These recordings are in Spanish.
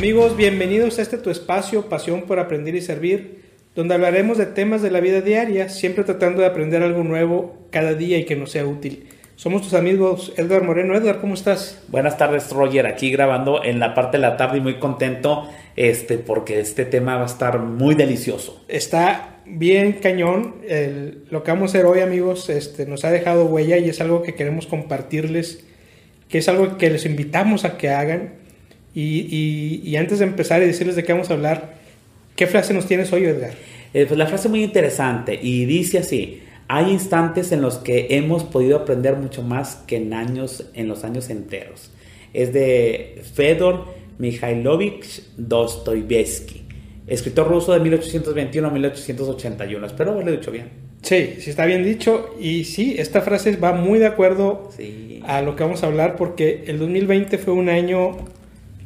Amigos, bienvenidos a este tu espacio, Pasión por Aprender y Servir, donde hablaremos de temas de la vida diaria, siempre tratando de aprender algo nuevo cada día y que nos sea útil. Somos tus amigos Edgar Moreno. Edgar, ¿cómo estás? Buenas tardes, Roger. Aquí grabando en la parte de la tarde y muy contento este, porque este tema va a estar muy delicioso. Está bien cañón. El- lo que vamos a hacer hoy, amigos, este, nos ha dejado huella y es algo que queremos compartirles, que es algo que les invitamos a que hagan. Y, y- y antes de empezar y decirles de qué vamos a hablar, ¿qué frase nos tienes hoy, Edgar? Eh, pues la frase es muy interesante y dice así: hay instantes en los que hemos podido aprender mucho más que en años, en los años enteros. Es de Fedor Mikhailovich Dostoyevsky, escritor ruso de 1821 a 1881. Espero haberlo dicho bien. Sí, sí está bien dicho. Y sí, esta frase va muy de acuerdo Sí. a lo que vamos a hablar porque el 2020 fue un año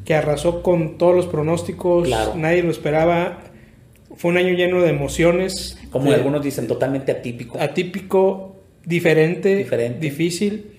que arrasó con todos los pronósticos, Claro. nadie lo esperaba. Fue un año lleno de emociones, Como de- algunos dicen, totalmente atípico. atípico, diferente, Diferente. difícil.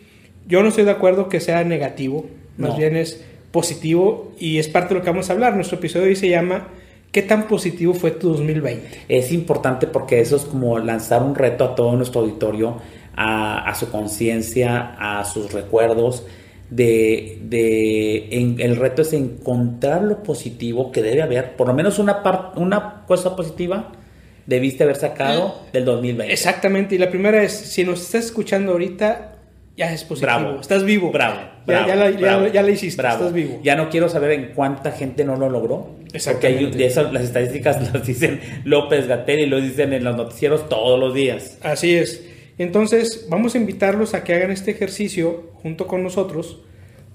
Yo no estoy de acuerdo que sea negativo, más No. bien es positivo y es parte de lo que vamos a hablar. Nuestro episodio hoy se llama ¿Qué tan positivo fue tu 2020? Es importante porque eso es como lanzar un reto a todo nuestro auditorio, a, a su conciencia, a sus recuerdos. De, de en- el reto es encontrar lo positivo que debe haber, por lo menos una, par- una cosa positiva debiste haber sacado del 2020. Exactamente, y la primera es, si nos estás escuchando ahorita, ya es positivo, Bravo. estás vivo. Bravo. Ya- bravo, ya, la, ya- bravo, ya la hiciste, bravo. estás vivo. Ya no quiero saber en cuánta gente no lo logró. Porque Exactamente. hay, de esas, las estadísticas las dicen López Gatel y lo dicen en los noticieros todos los días. Así es. Entonces, vamos a invitarlos a que hagan este ejercicio junto con nosotros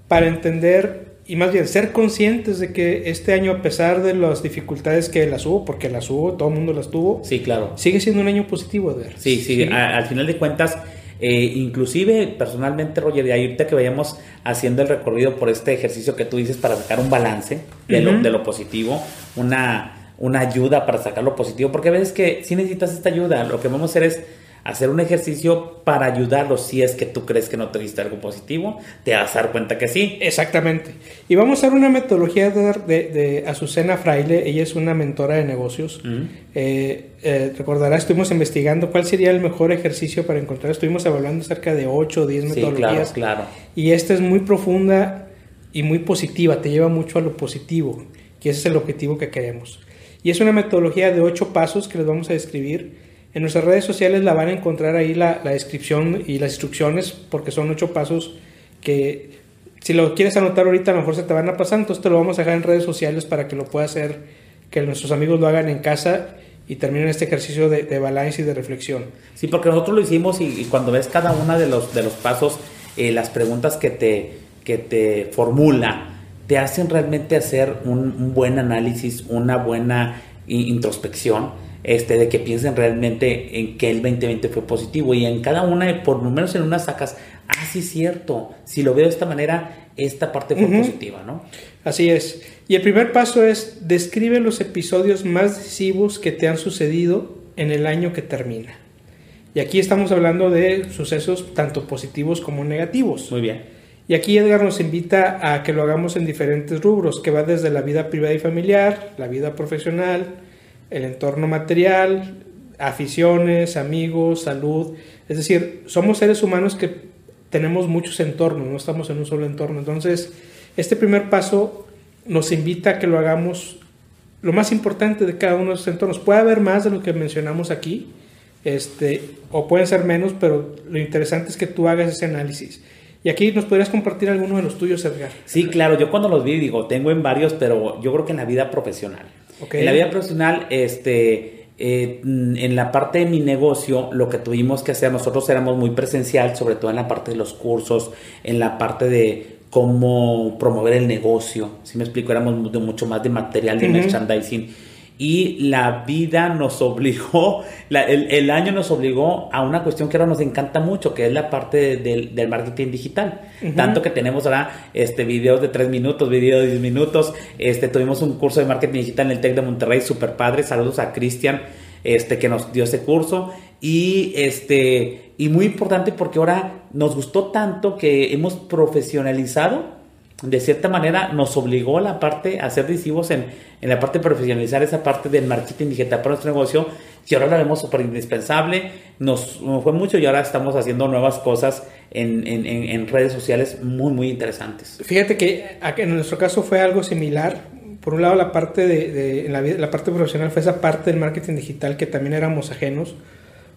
para entender y más bien ser conscientes de que este año, a pesar de las dificultades que las hubo, porque las hubo, todo el mundo las tuvo, Sí, claro. sigue siendo un año positivo, Edgar. Sí, sí, a- al final de cuentas, eh, inclusive personalmente, Roger, y ahorita que vayamos haciendo el recorrido por este ejercicio que tú dices para sacar un balance de, lo, de lo positivo, una, una ayuda para sacar lo positivo, porque a veces que si necesitas esta ayuda, lo que vamos a hacer es hacer un ejercicio para ayudarlo si es que tú crees que no te diste algo positivo, te vas a dar cuenta que sí. Exactamente. Y vamos a hacer una metodología de, de, de Azucena Fraile. Ella es una mentora de negocios. Mm. Eh, eh, recordará, estuvimos investigando cuál sería el mejor ejercicio para encontrar. Estuvimos evaluando cerca de 8 o 10 Sí, metodologías. claro, claro. Y esta es muy profunda y muy positiva. Te lleva mucho a lo positivo. Y ese es el objetivo que queremos. Y es una metodología de 8 pasos que les vamos a describir. En nuestras redes sociales la van a encontrar ahí la, la descripción y las instrucciones porque son 8 pasos que si lo quieres anotar ahorita a lo mejor se te van a pasar, entonces te lo vamos a dejar en redes sociales para que lo puedas hacer, que nuestros amigos lo hagan en casa y terminen este ejercicio de, balance y de reflexión. Sí, porque nosotros lo hicimos y, cuando ves cada uno de los, de los pasos, eh, las preguntas que te, que te formula, te hacen realmente hacer un, buen análisis, una buena introspección, este, de que piensen realmente en que el 2020 fue positivo y en cada una, por lo menos en una sacas, ah, sí, cierto, si lo veo de esta manera, esta parte fue positiva, ¿no? Así es. Y el primer paso es describe los episodios más decisivos que te han sucedido en el año que termina. Y aquí estamos hablando de sucesos tanto positivos como negativos. Muy bien. Y aquí Edgar nos invita a que lo hagamos en diferentes rubros, que va desde la vida privada y familiar, la vida profesional, el entorno material, aficiones, amigos, salud. Es decir, somos seres humanos que tenemos muchos entornos, no estamos en un solo entorno. Entonces, este primer paso nos invita a que lo hagamos lo más importante de cada uno de esos entornos. Puede haber más de lo que mencionamos aquí, este, o pueden ser menos, pero lo interesante es que tú hagas ese análisis. Y aquí nos podrías compartir alguno de los tuyos, Edgar. Sí, claro, yo cuando los vi, digo, tengo en varios, pero yo creo que en la vida profesional. En la vida profesional, este, eh, en la parte de mi negocio, lo que tuvimos que hacer, nosotros éramos muy presencial, sobre todo en la parte de los cursos, en la parte de cómo promover el negocio. Si me explico, éramos de mucho más de material de merchandising. Y la vida nos obligó, la- el, el año nos obligó a una cuestión que ahora nos encanta mucho, que es la parte de- del, del marketing digital. Tanto que tenemos ahora este, videos de 3 minutos, videos de 10 minutos. Este, tuvimos un curso de marketing digital en el TEC de Monterrey, super padre. Saludos a Cristian, este, que nos dio ese curso. Y, este, y muy importante porque ahora nos gustó tanto que hemos profesionalizado de cierta manera nos obligó a la parte a ser decisivos en, en la parte de profesionalizar esa parte del marketing digital para nuestro negocio y ahora la vemos súper indispensable, nos, fue mucho y ahora estamos haciendo nuevas cosas en, en, en, redes sociales muy, muy interesantes. Fíjate que en nuestro caso fue algo similar. Por un lado, la parte, de, de la, la, parte profesional fue esa parte del marketing digital que también éramos ajenos.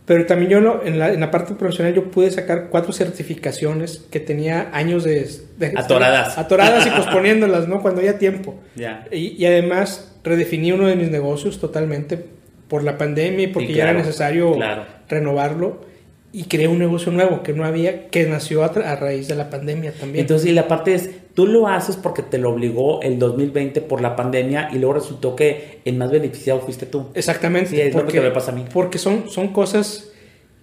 Pero también yo en la, en la parte profesional yo pude sacar cuatro certificaciones que tenía años de... de atoradas. Atoradas y posponiéndolas, ¿no? Cuando había tiempo. Ya. Y, y, además redefiní uno de mis negocios totalmente por la pandemia y porque claro, ya era necesario claro. renovarlo. Y creé un negocio nuevo que no había, que nació a, a raíz de la pandemia también. Entonces, y la parte es, tú lo haces porque te lo obligó el 2020 por la pandemia y luego resultó que el más beneficiado fuiste tú. Exactamente. Sí, es lo que me pasa a mí. Porque son, son cosas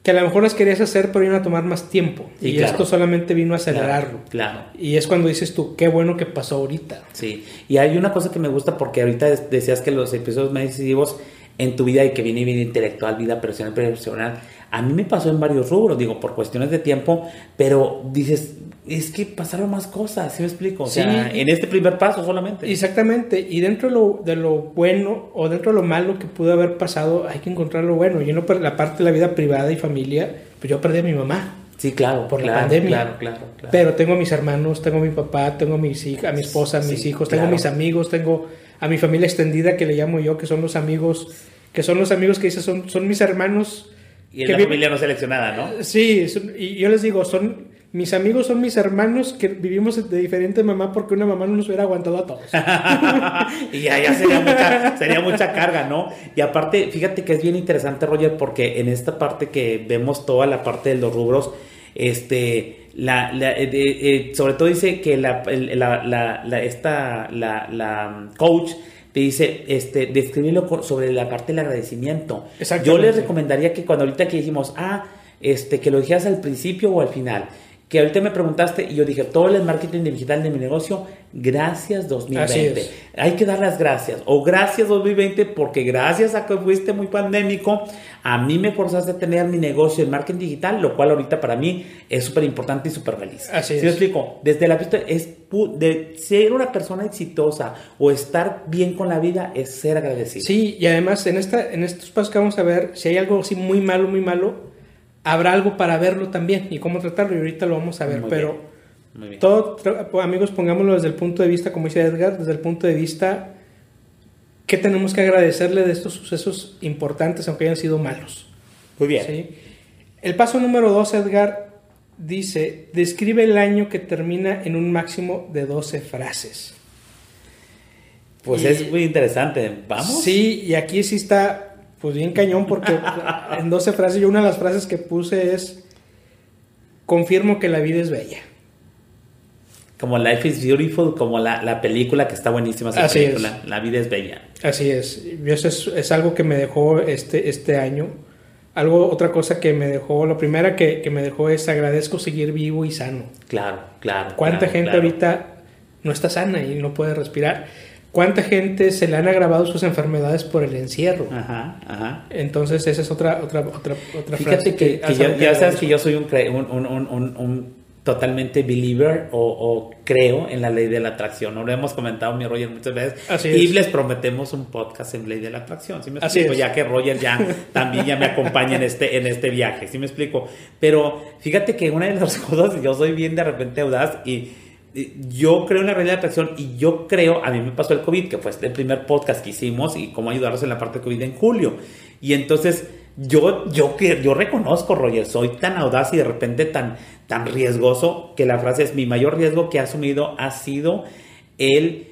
que a lo mejor las querías hacer, pero iban a tomar más tiempo. Sí, y claro. esto solamente vino a acelerarlo. Claro. Y es cuando dices tú, qué bueno que pasó ahorita. Sí, y hay una cosa que me gusta porque ahorita decías que los episodios más decisivos en tu vida y que viene vida intelectual, vida personal, profesional, a mí me pasó en varios rubros, digo, por cuestiones de tiempo, pero dices, es que pasaron más cosas, ¿sí me explico? O Sí. sea, en este primer paso solamente. Exactamente. Y dentro de lo, de lo bueno o dentro de lo malo que pudo haber pasado, hay que encontrar lo bueno. Yo no per- la parte de la vida privada y familia, pues yo perdí a mi mamá. Sí, claro, por la pandemia. Claro, claro, claro. Pero tengo a mis hermanos, tengo a mi papá, tengo a mis hijas, a mi esposa, a mis Sí, hijos, tengo a mis amigos, tengo a mi familia extendida que le llamo yo, que son los amigos, que son los amigos que dices son, son mis hermanos. Y es que la familia no seleccionada, ¿no? Sí, son- y yo les digo, son mis amigos, son mis hermanos que vivimos de diferente mamá porque una mamá no nos hubiera aguantado a todos. y ya, ya sería mucha, sería mucha carga, ¿no? Y aparte, fíjate que es bien interesante, Roger, porque en esta parte que vemos toda la parte de los rubros, este, la, la- eh, eh, sobre todo dice que la, esta, la, la coach te dice, este, describirlo sobre la parte del agradecimiento. Yo les recomendaría que cuando ahorita que dijimos, ah, este, que lo dijeras al principio o al final, que ahorita me preguntaste y yo dije, todo el marketing digital de mi negocio, gracias 2020. Así es. Hay que dar las gracias. O gracias 2020 porque gracias a que fuiste muy pandémico, a mí me forzaste a tener mi negocio en marketing digital, lo cual ahorita para mí es súper importante y súper feliz. Así ¿Sí es. explico? Desde la vista es de ser una persona exitosa o estar bien con la vida es ser agradecido. Sí, y además en, esta, en estos pasos que vamos a ver, si hay algo así muy malo, muy malo, habrá algo para verlo también y cómo tratarlo y ahorita lo vamos a ver. Muy pero bien. Todo, amigos, pongámoslo desde el punto de vista, como dice Edgar, desde el punto de vista que tenemos que agradecerle de estos sucesos importantes, aunque hayan sido malos. Muy bien. ¿sí? El paso número dos, Edgar, dice, describe el año que termina en un máximo de 12 frases. Pues Y- es muy interesante. Vamos. Sí, y aquí sí está pues bien cañón porque en 12 frases, yo una de las frases que puse es, confirmo que la vida es bella. Como Life is Beautiful, como la, la película que está buenísima esa Así película. La vida es bella. Así es, eso es, es algo que me dejó este, este año. Algo, otra cosa que me dejó, lo primera que, que me dejó es agradezco seguir vivo y sano. Claro, claro. ¿Cuánta claro, gente claro. ahorita no está sana y no puede respirar? ¿Cuánta gente se le han agravado sus enfermedades por el encierro? Ajá, ajá. Entonces esa es otra, otra, otra, otra Fíjate frase que, que yo- algo ya sabes que yo soy un, un, un- un- totalmente believer o, o creo en la ley de la atracción. No lo hemos comentado mi Roger muchas veces. Así y es. les prometemos un podcast en ley de la atracción. ¿Sí me Así explico? es. Ya que Roger ya también ya me acompaña en este, en este viaje. ¿Sí me explico? Pero fíjate que una de las cosas, yo soy bien de repente audaz y yo creo en la ley de atracción y yo creo, a mí me pasó el COVID, que fue el primer podcast que hicimos y cómo ayudarlos en la parte de COVID en julio. Y entonces yo, yo, yo reconozco, Roger, soy tan audaz y de repente tan, tan riesgoso que la frase es mi mayor riesgo que he asumido ha sido el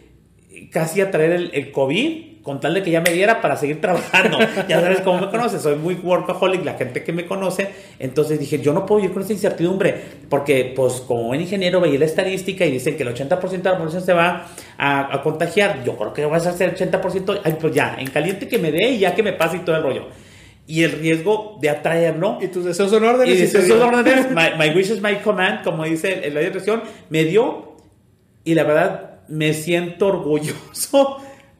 casi atraer el COVID con tal de que ya me diera para seguir trabajando. ya sabes cómo me conoces, soy muy workaholic, la gente que me conoce. Entonces dije, yo no puedo ir con esa incertidumbre, porque pues como buen ingeniero veía la estadística y dicen que el 80% de la población se va a, a contagiar. Yo creo que vas a ser el 80%, ay, pues ya, en caliente que me dé y ya que me pase y todo el rollo. Y el riesgo de atraerlo Y tus deseos son órdenes. y "Sus digo". órdenes, my, my wish is my command, como dice la dirección, me dio y la verdad me siento orgulloso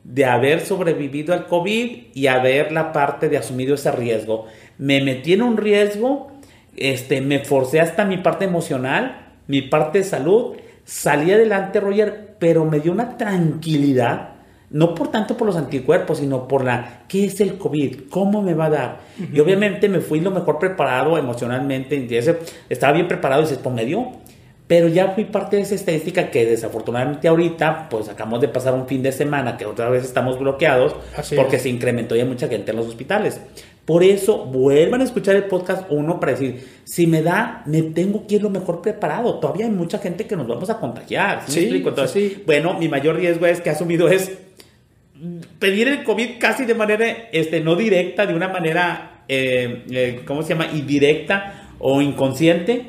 de haber sobrevivido al COVID y haber la parte de asumido ese riesgo. Me metí en un riesgo, este, me forcé hasta mi parte emocional, mi parte de salud, salí adelante, Roger, pero me dio una tranquilidad no por tanto por los anticuerpos, sino por la, ¿qué es el COVID? ¿Cómo me va a dar? Y obviamente me fui lo mejor preparado emocionalmente, estaba bien preparado y se pues me dio. Pero ya fui parte de esa estadística que desafortunadamente ahorita, pues acabamos de pasar un fin de semana que otra vez estamos bloqueados porque se incrementó ya mucha gente en los hospitales. Por eso, vuelvan a escuchar el podcast uno para decir, si me da, me tengo que ir lo mejor preparado. Todavía hay mucha gente que nos vamos a contagiar. ¿sí, explico? Entonces, bueno, mi mayor riesgo es que ha asumido es pedir el COVID casi de manera, este, no directa, de una manera, eh, eh, ¿cómo se llama? Indirecta o inconsciente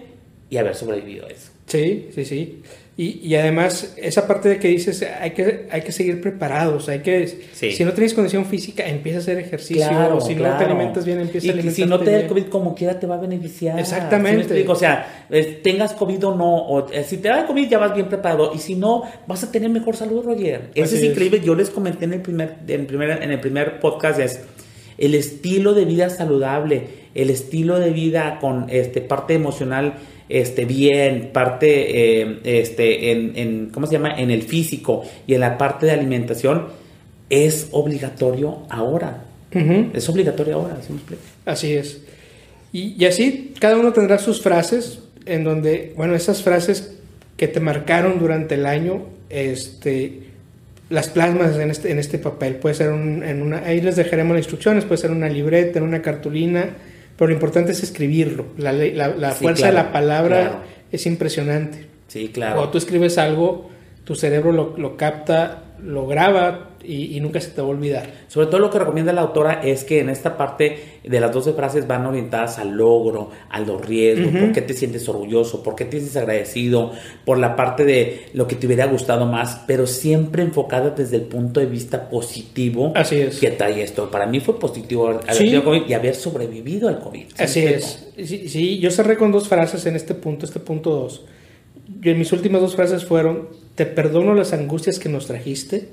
y haber sobrevivido a eso. Sí, sí, sí. Y, además, esa parte de que dices, hay que, hay que seguir preparados, hay que, si no tienes condición física, empieza a hacer ejercicio, claro, si no te alimentas bien, empieza a alimentarte si no te da el COVID como quiera, te va a beneficiar. Exactamente. o sea, tengas COVID o no, o, eh, si te da el COVID ya vas bien preparado, y si no, vas a tener mejor salud, Roger. Eso es, increíble, yo les comenté en el primer, en, primer, en el primer podcast, es el estilo de vida saludable, el estilo de vida con este, parte emocional este, bien, parte eh, este, en, ¿cómo se llama? En el físico y en la parte de alimentación, es obligatorio ahora. Es obligatorio ahora, ¿sí Así es. Y, y, así cada uno tendrá sus frases en donde, bueno, esas frases que te marcaron durante el año, este, las plasmas en este, en este papel. Puede ser en una, ahí les dejaremos las instrucciones, puede ser una libreta, en una cartulina, pero lo importante es escribirlo. La, la, fuerza de la palabra es impresionante. Sí, claro. Cuando tú escribes algo, tu cerebro lo, lo capta, lo graba, y, nunca se te va a olvidar. Sobre todo lo que recomienda la autora es que en esta parte de las 12 frases van orientadas al logro, a los riesgos, por qué te sientes orgulloso, por qué te sientes agradecido, por la parte de lo que te hubiera gustado más, pero siempre enfocada desde el punto de vista positivo. Así es. Que trae esto. Para mí fue positivo haber COVID y haber sobrevivido al COVID. Así es. Sí, sí, yo cerré con dos frases en este punto, este punto dos. Yo, mis últimas dos frases fueron, te perdono las angustias que nos trajiste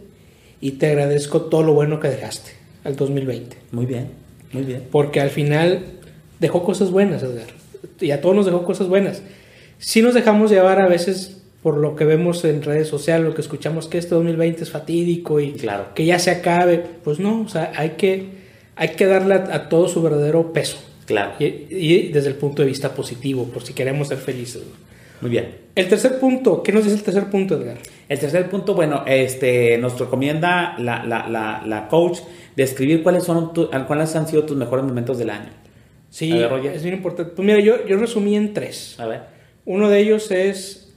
y te agradezco todo lo bueno que dejaste al 2020. Muy bien, muy bien. Porque al final dejó cosas buenas, Edgar. Y a todos nos dejó cosas buenas. Si nos dejamos llevar a veces por lo que vemos en redes sociales, lo que escuchamos que este 2020 es fatídico y claro. que ya se acabe. Pues no, o sea, hay que, hay que darle a, todo su verdadero peso. Claro. Y, y, desde el punto de vista positivo, por si queremos ser felices. Muy bien. El tercer punto, ¿qué nos dice el tercer punto, Edgar? El tercer punto, bueno, este, nos recomienda la, la, la, la coach describir cuáles, son cuáles han sido tus mejores momentos del año. Sí, es bien importante. Pues mira, yo, yo resumí en tres. A ver. Uno de ellos es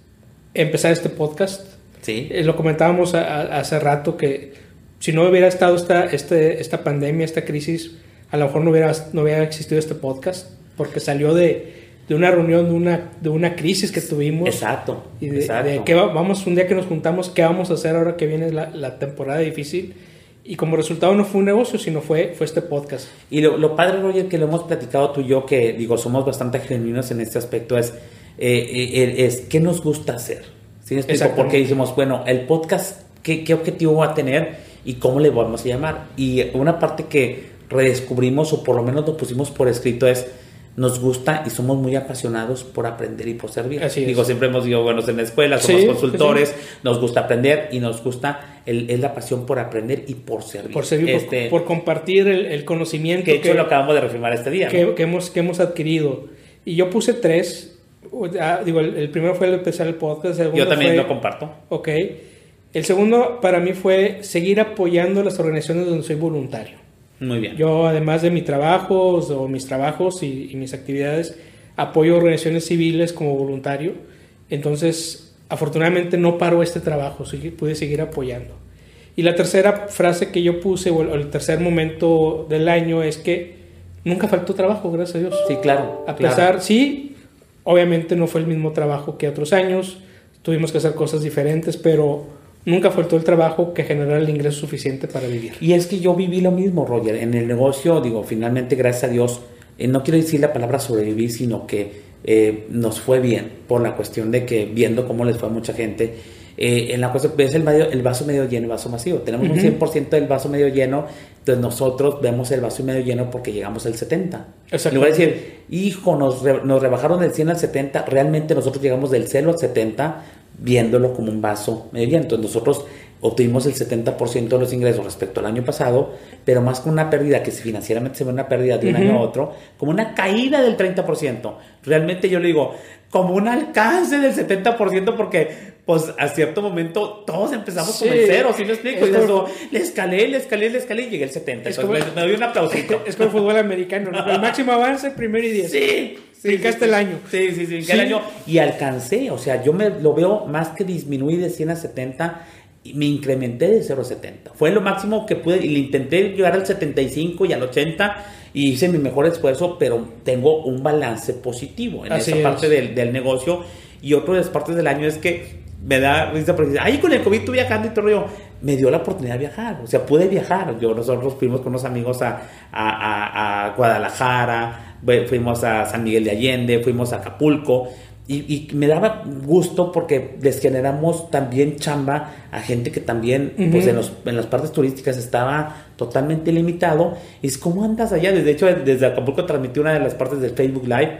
empezar este podcast. Sí. Eh, lo comentábamos hace rato que si no hubiera estado esta, este, esta pandemia, esta crisis, a lo mejor no hubiera, no hubiera existido este podcast, porque salió de, de una reunión, de una, de una crisis que tuvimos. Exacto. Y de, que vamos, un día que nos juntamos, ¿qué vamos a hacer ahora que viene la, la, temporada difícil? Y como resultado no fue un negocio, sino fue, fue este podcast. Y lo, lo padre, Roger, que lo hemos platicado tú y yo, que digo, somos bastante genuinos en este aspecto, es, eh, eh, es ¿qué nos gusta hacer? ¿Sí me explico? Porque dijimos, bueno, el podcast, ¿qué, ¿qué objetivo va a tener y cómo le vamos a llamar? Y una parte que redescubrimos, o por lo menos lo pusimos por escrito, es nos gusta y somos muy apasionados por aprender y por servir. Así Digo, siempre hemos dicho, buenos en la escuela, somos consultores, nos gusta aprender y nos gusta el, es la pasión por aprender y por servir. Por servir, este, por, compartir el, conocimiento. Que de hecho lo acabamos de reafirmar este día. Que, hemos, que hemos adquirido. Y yo puse tres. Ah, digo, el, primero fue el empezar el podcast. yo también lo comparto. Ok. El segundo para mí fue seguir apoyando las organizaciones donde soy voluntario. Muy bien. Yo, además de mi trabajo o mis trabajos y, mis actividades, apoyo organizaciones civiles como voluntario. Entonces, afortunadamente no paro este trabajo, pude seguir apoyando. Y la tercera frase que yo puse, o el tercer momento del año, es que nunca faltó trabajo, gracias a Dios. Sí, claro. A pesar, sí, obviamente no fue el mismo trabajo que otros años, tuvimos que hacer cosas diferentes, pero nunca faltó el trabajo que generara el ingreso suficiente para vivir. Y es que yo viví lo mismo, Roger. En el negocio, digo, finalmente, gracias a Dios, eh, no quiero decir la palabra sobrevivir, sino que eh, nos fue bien por la cuestión de que viendo cómo les fue a mucha gente, eh, en la cuestión ves el, el vaso medio lleno el vaso vacío. Tenemos un 100% del vaso medio lleno, entonces nosotros vemos el vaso medio lleno porque llegamos al 70. Exacto. Le voy a decir, hijo, nos, nos rebajaron del 100 al 70, realmente nosotros llegamos del 0 al 70 viéndolo como un vaso medio lleno. Entonces nosotros obtuvimos el 70% de los ingresos respecto al año pasado, pero más con una pérdida que si financieramente se ve una pérdida de un año a otro, como una caída del 30%. Realmente yo le digo, como un alcance del 70% porque pues a cierto momento todos empezamos con el cero, ¿sí me explico? Y eso, le escalé, le escalé, le escalé y llegué al 70. Es como, me, doy un aplausito. Es como el fútbol americano, ¿no? El máximo avance, primero y diez. Sí. Sí, sí, el año. Sí, sí, sí, el año. Y alcancé, o sea, yo me lo veo más que disminuí de 100 a 70 y me incrementé de 0 a 70. Fue lo máximo que pude y le intenté llegar al 75 y al 80 y hice mi mejor esfuerzo, pero tengo un balance positivo en esa parte del, del, negocio. Y otro de las partes del año es que me da risa porque ahí con el COVID tú viajando y todo yo, me dio la oportunidad de viajar, o sea, pude viajar. Yo, nosotros fuimos con unos amigos a, a, a Guadalajara, fuimos a San Miguel de Allende, fuimos a Acapulco. Y, me daba gusto porque les generamos también chamba a gente que también, pues en, los, en las partes turísticas estaba totalmente limitado. Y es como andas allá. De hecho, desde Acapulco transmití una de las partes del Facebook Live.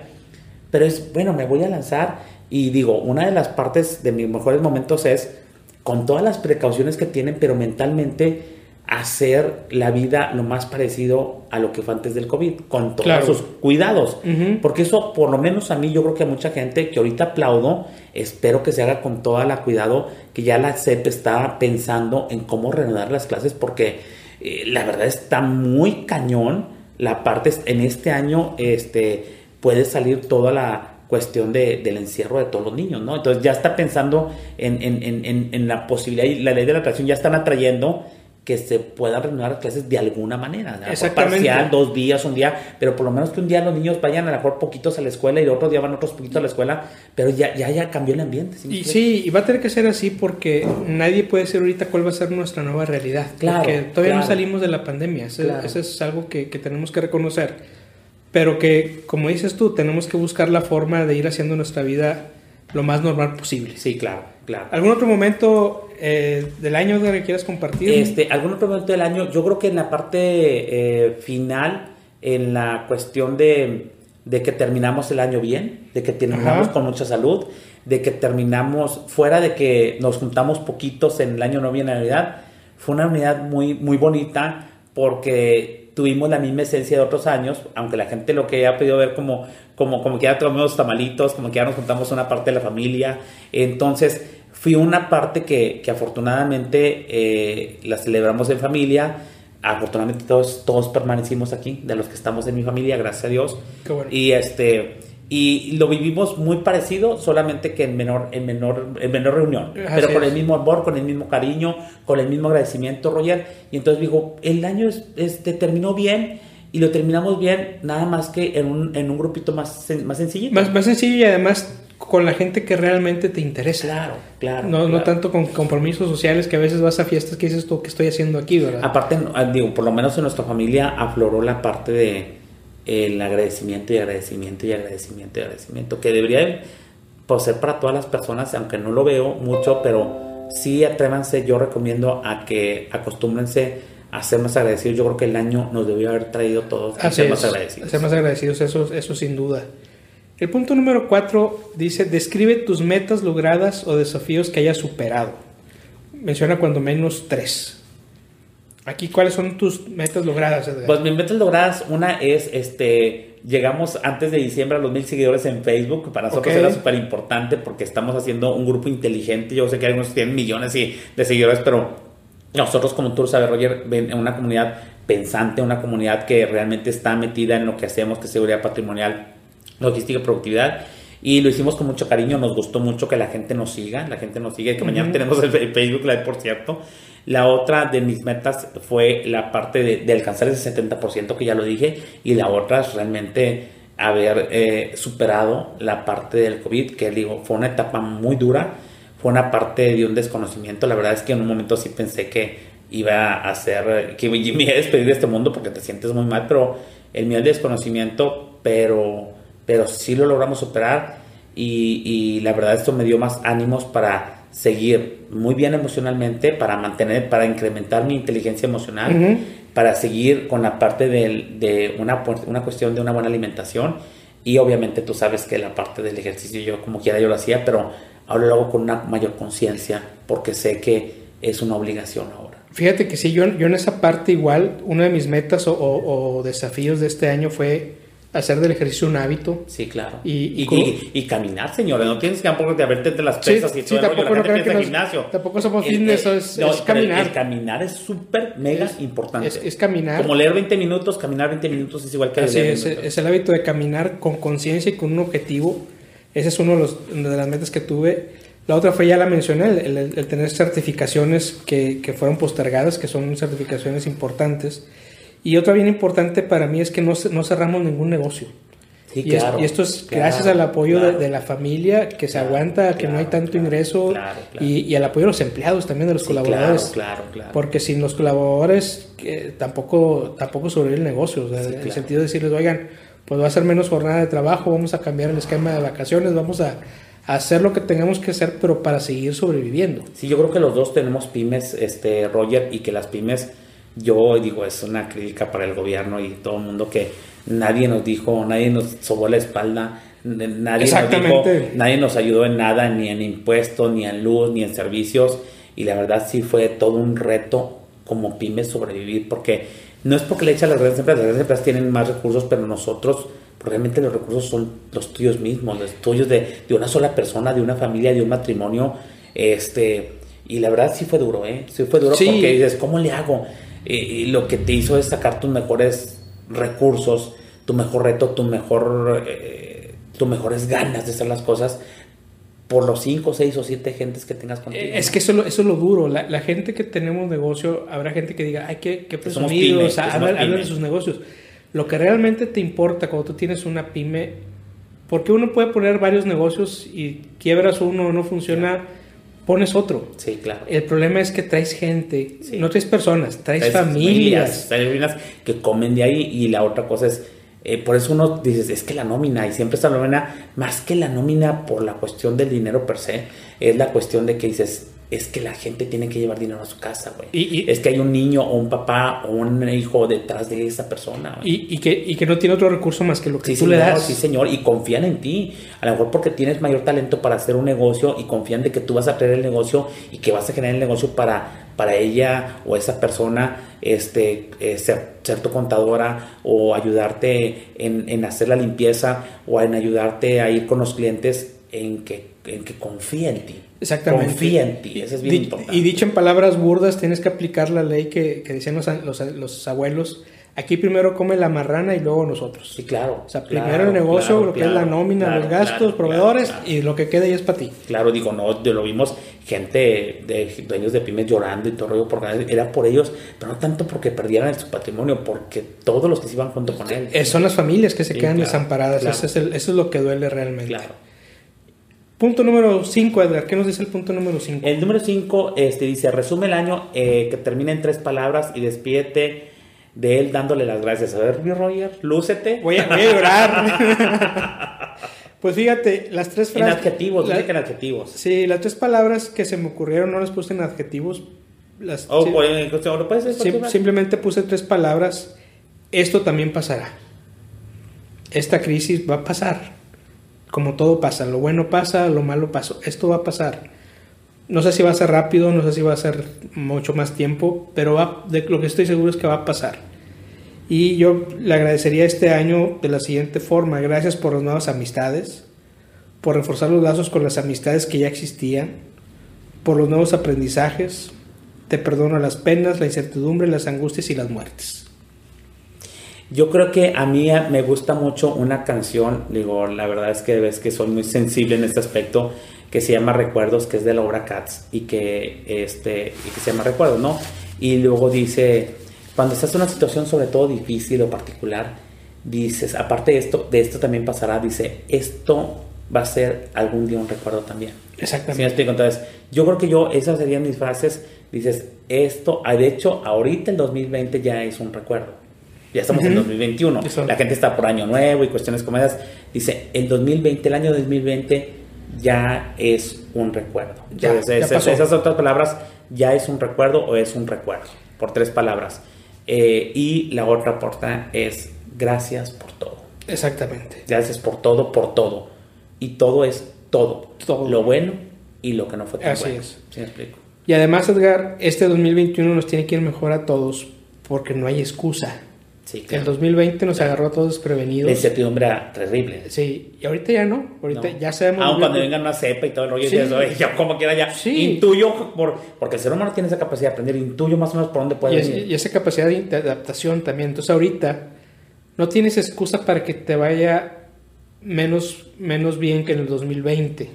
Pero es, bueno, me voy a lanzar. Y digo, una de las partes de mis mejores momentos es con todas las precauciones que tienen, pero mentalmente hacer la vida lo más parecido a lo que fue antes del COVID, con todos sus cuidados. Porque eso, por lo menos a mí, yo creo que a mucha gente que ahorita aplaudo, espero que se haga con toda la cuidado, que ya la CEP está pensando en cómo reanudar las clases, porque eh, la verdad está muy cañón. La parte, en este año, este, puede salir toda la cuestión de, del encierro de todos los niños, ¿no? Entonces ya está pensando en, en, en, en la posibilidad, y la ley de la atracción ya están atrayendo que se puedan reanudar clases de alguna manera. Exactamente. Parcial, dos días, un día, pero por lo menos que un día los niños vayan a lo mejor poquitos a la escuela y el otro día van otros poquitos a la escuela, pero ya, ya, ya cambió el ambiente. y sí, y va a tener que ser así porque nadie puede decir ahorita cuál va a ser nuestra nueva realidad. Claro. Porque todavía no salimos de la pandemia. Eso, es algo que, que tenemos que reconocer. Pero que, como dices tú, tenemos que buscar la forma de ir haciendo nuestra vida lo más normal posible. Sí, claro, claro. ¿Algún otro momento eh, del año que quieras compartir? Este, algún otro momento del año, yo creo que en la parte eh, final, en la cuestión de, de, que terminamos el año bien, de que terminamos con mucha salud, de que terminamos, fuera de que nos juntamos poquitos en el año nuevo y en Navidad, fue una unidad muy, muy bonita porque tuvimos la misma esencia de otros años, aunque la gente lo que ha podido ver como, como, como que ya tomamos tamalitos, como que ya nos juntamos una parte de la familia, entonces fui una parte que, que afortunadamente eh, la celebramos en familia. Afortunadamente todos, todos permanecimos aquí, de los que estamos en mi familia, gracias a Dios. Y este y lo vivimos muy parecido, solamente que en menor, en menor, en menor reunión, pero con el mismo amor, con el mismo cariño, con el mismo agradecimiento, Roger. Y entonces digo, el año este, terminó bien y lo terminamos bien, nada más que en un, en un grupito más, más sencillo. Más, más sencillo y además con la gente que realmente te interesa. Claro, claro. No, no tanto con compromisos sociales que a veces vas a fiestas que dices tú, ¿qué estoy haciendo aquí, verdad? Aparte, digo, por lo menos en nuestra familia afloró la parte de el agradecimiento y agradecimiento y agradecimiento y agradecimiento, que debería pues, ser para todas las personas, aunque no lo veo mucho, pero sí atrévanse, yo recomiendo a que acostúmbrense a ser más agradecidos. Yo creo que el año nos debió haber traído todos a ser más agradecidos. A ser más agradecidos, eso, eso sin duda. El punto número cuatro dice, describe tus metas logradas o desafíos que hayas superado. Menciona cuando menos tres. Aquí, ¿cuáles son tus metas logradas? Pues mis metas logradas, una es, este, llegamos antes de diciembre a los mil seguidores en Facebook. Para nosotros era súper importante porque estamos haciendo un grupo inteligente. Yo sé que algunos tienen millones de seguidores, pero nosotros como Tour Sabe Roger, en una comunidad pensante, una comunidad que realmente está metida en lo que hacemos, que es seguridad patrimonial logística y productividad. Y lo hicimos con mucho cariño, nos gustó mucho que la gente nos siga, la gente nos sigue, que mañana tenemos el Facebook Live, por cierto. La otra de mis metas fue la parte de, alcanzar ese 70% que ya lo dije, y la otra es realmente haber eh, superado la parte del COVID, que digo, fue una etapa muy dura, fue una parte de un desconocimiento. La verdad es que en un momento sí pensé que iba a hacer, que me iba a despedir de este mundo porque te sientes muy mal, pero el miedo al desconocimiento, pero pero sí lo logramos superar y, la verdad esto me dio más ánimos para seguir muy bien emocionalmente, para mantener, para incrementar mi inteligencia emocional, para seguir con la parte de, de una, una cuestión de una buena alimentación y obviamente tú sabes que la parte del ejercicio yo como quiera yo lo hacía, pero ahora lo hago con una mayor conciencia porque sé que es una obligación ahora. Fíjate que sí, yo, yo en esa parte igual, una de mis metas o, o desafíos de este año fue hacer del ejercicio un hábito. Sí, claro. Y, y, y, caminar, señores. No tienes que tampoco de verte entre las pesas y todo sí, tampoco no que gimnasio. Tampoco somos fitness, es, es, caminar. El, caminar es súper, mega importante. Es, caminar. Como leer 20 minutos, caminar 20 minutos es igual que Así leer es, es el hábito de caminar con conciencia y con un objetivo. Ese es uno de, los, de las metas que tuve. La otra fue, ya la mencioné, el, el, tener certificaciones que, que fueron postergadas, que son certificaciones importantes y otra bien importante para mí es que no, no cerramos ningún negocio. y, y, esto es gracias al apoyo de, la familia que se aguanta, que no hay tanto ingreso y, y, al apoyo de los empleados también, de los colaboradores. Porque sin los colaboradores tampoco, tampoco sobrevive el negocio. en el sentido de decirles, oigan, pues va a ser menos jornada de trabajo, vamos a cambiar el esquema de vacaciones, vamos a, a hacer lo que tengamos que hacer, pero para seguir sobreviviendo. Sí, yo creo que los dos tenemos pymes, este Roger, y que las pymes yo digo, es una crítica para el gobierno y todo el mundo que nadie nos dijo, nadie nos sobó la espalda, nadie nos dijo, nadie nos ayudó en nada, ni en impuestos, ni en luz, ni en servicios. Y la verdad sí fue todo un reto como pymes sobrevivir, porque no es porque le echan las grandes empresas, las grandes empresas tienen más recursos, pero nosotros realmente los recursos son los tuyos mismos, los tuyos de, de una sola persona, de una familia, de un matrimonio. Este, y la verdad sí fue duro, ¿eh? Sí fue duro porque dices, ¿cómo le hago? Y lo que te hizo es sacar tus mejores recursos, tu mejor reto, tu mejor, eh, tus mejores ganas de hacer las cosas por los 5, 6 o 7 gentes que tengas contigo. Es que eso, eso es lo duro. La, gente que tenemos negocio, habrá gente que diga, ay, qué, qué presumido, o sea, hablan de sus negocios. Lo que realmente te importa cuando tú tienes una pyme, porque uno puede poner varios negocios y quiebras uno, no funciona pones otro. Sí, claro. El problema es que traes gente, no traes personas, traes, familias. Traes familias que comen de ahí y la otra cosa es, eh, por eso uno dices, es que la nómina, y siempre está la nómina, más que la nómina por la cuestión del dinero per se, es la cuestión de que dices, es que la gente tiene que llevar dinero a su casa, güey. Y, es que hay un niño o un papá o un hijo detrás de esa persona. Y, que, y que no tiene otro recurso más que lo que tú le das. Sí, señor, y confían en ti. A lo mejor porque tienes mayor talento para hacer un negocio y confían de que tú vas a traer el negocio y que vas a generar el negocio para, para ella o esa persona este, eh, ser, ser, tu contadora o ayudarte en, en hacer la limpieza o en ayudarte a ir con los clientes en que, en que confía en ti. Exactamente. Confía en ti, eso es bien. Y dicho en palabras burdas, tienes que aplicar la ley que, que decían los, los, los, abuelos. Aquí primero come la marrana y luego nosotros. Sí, claro. O sea, primero el negocio, lo que es la nómina, los gastos, proveedores y lo que queda ya es para ti. Claro, digo, no, lo vimos gente de dueños de pymes llorando y todo rollo, porque era por ellos, pero no tanto porque perdieran su patrimonio, porque todos los que se iban junto con él. Eh, son las familias que se quedan desamparadas, eso es, eso es lo que duele realmente. Claro. Punto número 5, Edgar. ¿Qué nos dice el punto número 5? El número 5 este, dice, resume el año eh, que termina en tres palabras y despídete de él dándole las gracias. A ver, Roger, lúcete. Voy a, llorar. pues fíjate, las tres frases... En adjetivos, la, en adjetivos. Sí, las tres palabras que se me ocurrieron no las puse en adjetivos. Las, oh, pues, simplemente puse tres palabras. Esto también pasará. Esta crisis va a pasar como todo pasa, lo bueno pasa, lo malo pasa, esto va a pasar. No sé si va a ser rápido, no sé si va a ser mucho más tiempo, pero va, de lo que estoy seguro es que va a pasar. Y yo le agradecería este año de la siguiente forma, gracias por las nuevas amistades, por reforzar los lazos con las amistades que ya existían, por los nuevos aprendizajes, te perdono las penas, la incertidumbre, las angustias y las muertes. Yo creo que a mí me gusta mucho una canción, digo, la verdad es que ves que soy muy sensible en este aspecto, que se llama Recuerdos, que es de la obra Cats, y que, este, y que se llama Recuerdos, ¿no? Y luego dice, cuando estás en una situación sobre todo difícil o particular, dices, aparte de esto, de esto también pasará, dice, esto va a ser algún día un recuerdo también. Exactamente. Entonces, yo creo que yo, esas serían mis frases, dices, esto, de hecho, ahorita el 2020 ya es un recuerdo ya estamos en 2021. La gente está por año nuevo y cuestiones como esas. Dice, el 2020, el año 2020 ya es un recuerdo. Ya, esas otras palabras, ya es un recuerdo o es un recuerdo, por tres palabras. Eh, y la otra porta es gracias por todo. Exactamente. Gracias por todo, por todo. Y todo es todo. todo. Lo bueno y lo que no fue tan Así bueno. es. ¿Sí me explico? Y además, Edgar, este 2021 nos tiene que ir mejor a todos porque no hay excusa. Sí, El claro. 2020 nos Claro. agarró a todos La desprevenidos. incertidumbre era terrible. Sí, y ahorita ya no. Ahorita No. ya sabemos. Muy cuando bien- venga una cepa y todo el rollo, Sí. y eso, ya como quiera ya Sí. intuyo, por, porque el ser humano tiene esa capacidad de aprender, intuyo más o menos por dónde puede y, es- venir. y esa capacidad de de adaptación también. Entonces, ahorita no tienes excusa para que te vaya menos, menos bien que en el 2020.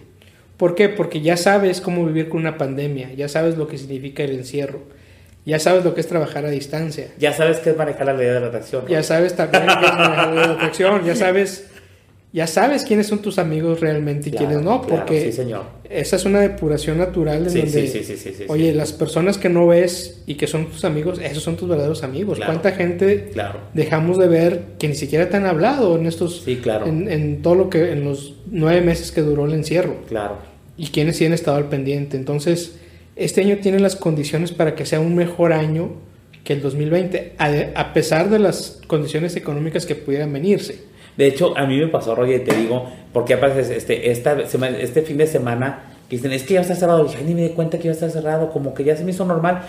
¿Por qué? Porque ya sabes cómo vivir con una pandemia, ya sabes lo que significa el encierro, ya sabes lo que es trabajar a distancia. Ya sabes qué es manejar la ley de redacción. ¿no? Ya sabes también qué es manejar la atracción, ya sabes, ya sabes quiénes son tus amigos realmente y Claro, quiénes no, claro, porque sí, señor. esa es una depuración natural en Sí, donde, sí, sí, sí, sí, sí, oye, las personas que no ves y que son tus amigos, esos son tus verdaderos amigos. Claro. ¿Cuánta gente Claro. dejamos de ver que ni siquiera te han hablado en estos, Sí, claro. en, en todo lo que, en los nueve meses que duró el encierro? Claro. y quienes sí han estado al pendiente. Entonces, este año tiene las condiciones para que sea un mejor año que el 2020, a, pesar de las condiciones económicas que pudieran venirse. De hecho, a mí me pasó, Roger, te digo, porque aparte este, esta este fin de semana, que dicen, es que ya está cerrado. Y dije, "Ay, ni me di cuenta que ya está cerrado, como que ya se me hizo normal.